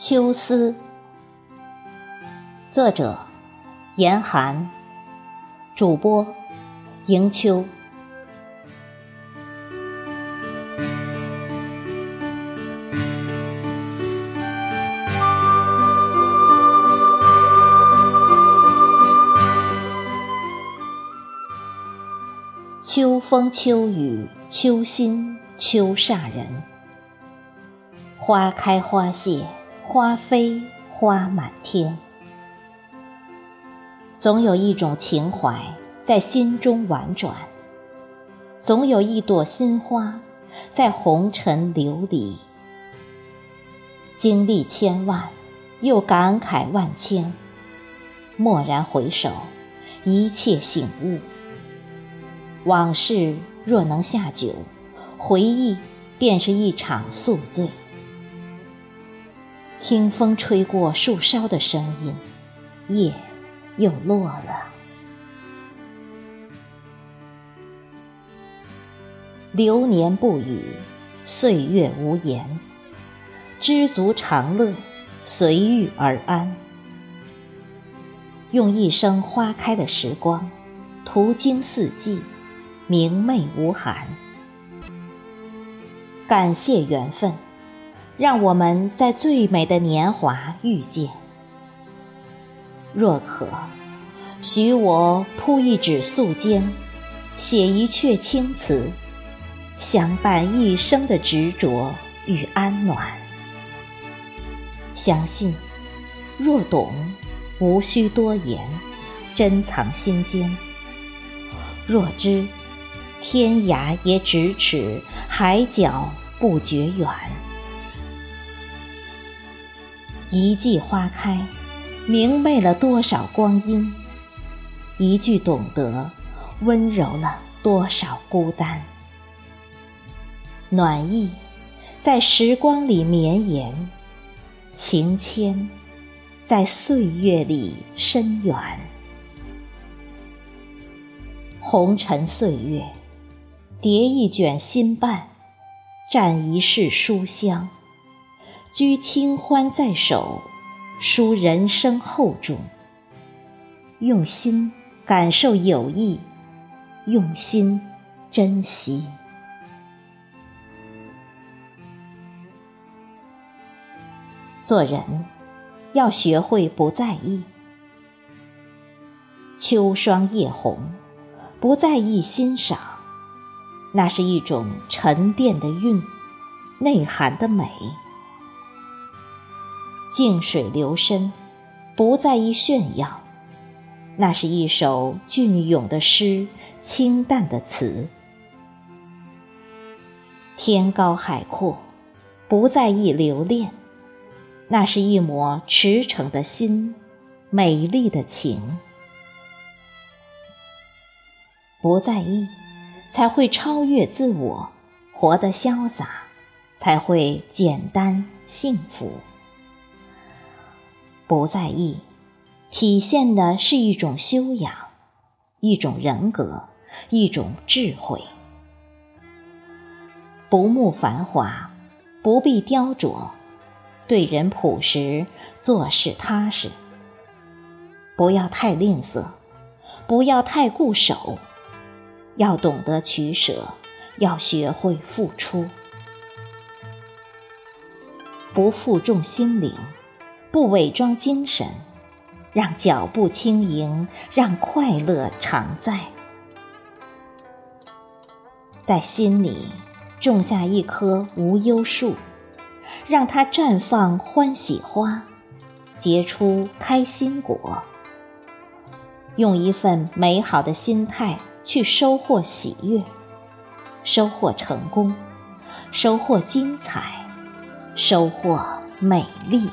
秋思，作者：严寒，主播：迎秋。秋风秋雨秋心秋煞人，花开花谢。花飞花满天，总有一种情怀在心中婉转，总有一朵新花在红尘流离。经历千万，又感慨万千，蓦然回首，一切醒悟。往事若能下酒，回忆便是一场宿醉。听风吹过树梢的声音，夜又落了。流年不语，岁月无言，知足常乐，随遇而安。用一生花开的时光，途经四季，明媚无寒。感谢缘分。让我们在最美的年华遇见。若可，许我铺一纸素笺，写一阙青词，相伴一生的执着与安暖。相信，若懂，无需多言，珍藏心间。若知，天涯也咫尺，海角不觉远。一季花开，明媚了多少光阴；一句懂得，温柔了多少孤单。暖意在时光里绵延，情牵在岁月里深远。红尘岁月，叠一卷心瓣，蘸一世书香。居清欢在手，书人生厚重。用心感受友谊，用心珍惜。做人要学会不在意。秋霜夜红，不在意欣赏，那是一种沉淀的韵，内涵的美。静水流深，不在意炫耀，那是一首隽永的诗，清淡的词。天高海阔，不在意留恋，那是一抹驰骋的心，美丽的情。不在意，才会超越自我，活得潇洒，才会简单幸福。不在意，体现的是一种修养，一种人格，一种智慧。不慕繁华，不必雕琢，对人朴实，做事踏实。不要太吝啬，不要太固守，要懂得取舍，要学会付出。不负重心灵。不伪装精神，让脚步轻盈，让快乐常在。在心里种下一棵无忧树，让它绽放欢喜花，结出开心果。用一份美好的心态去收获喜悦，收获成功，收获精彩，收获美丽。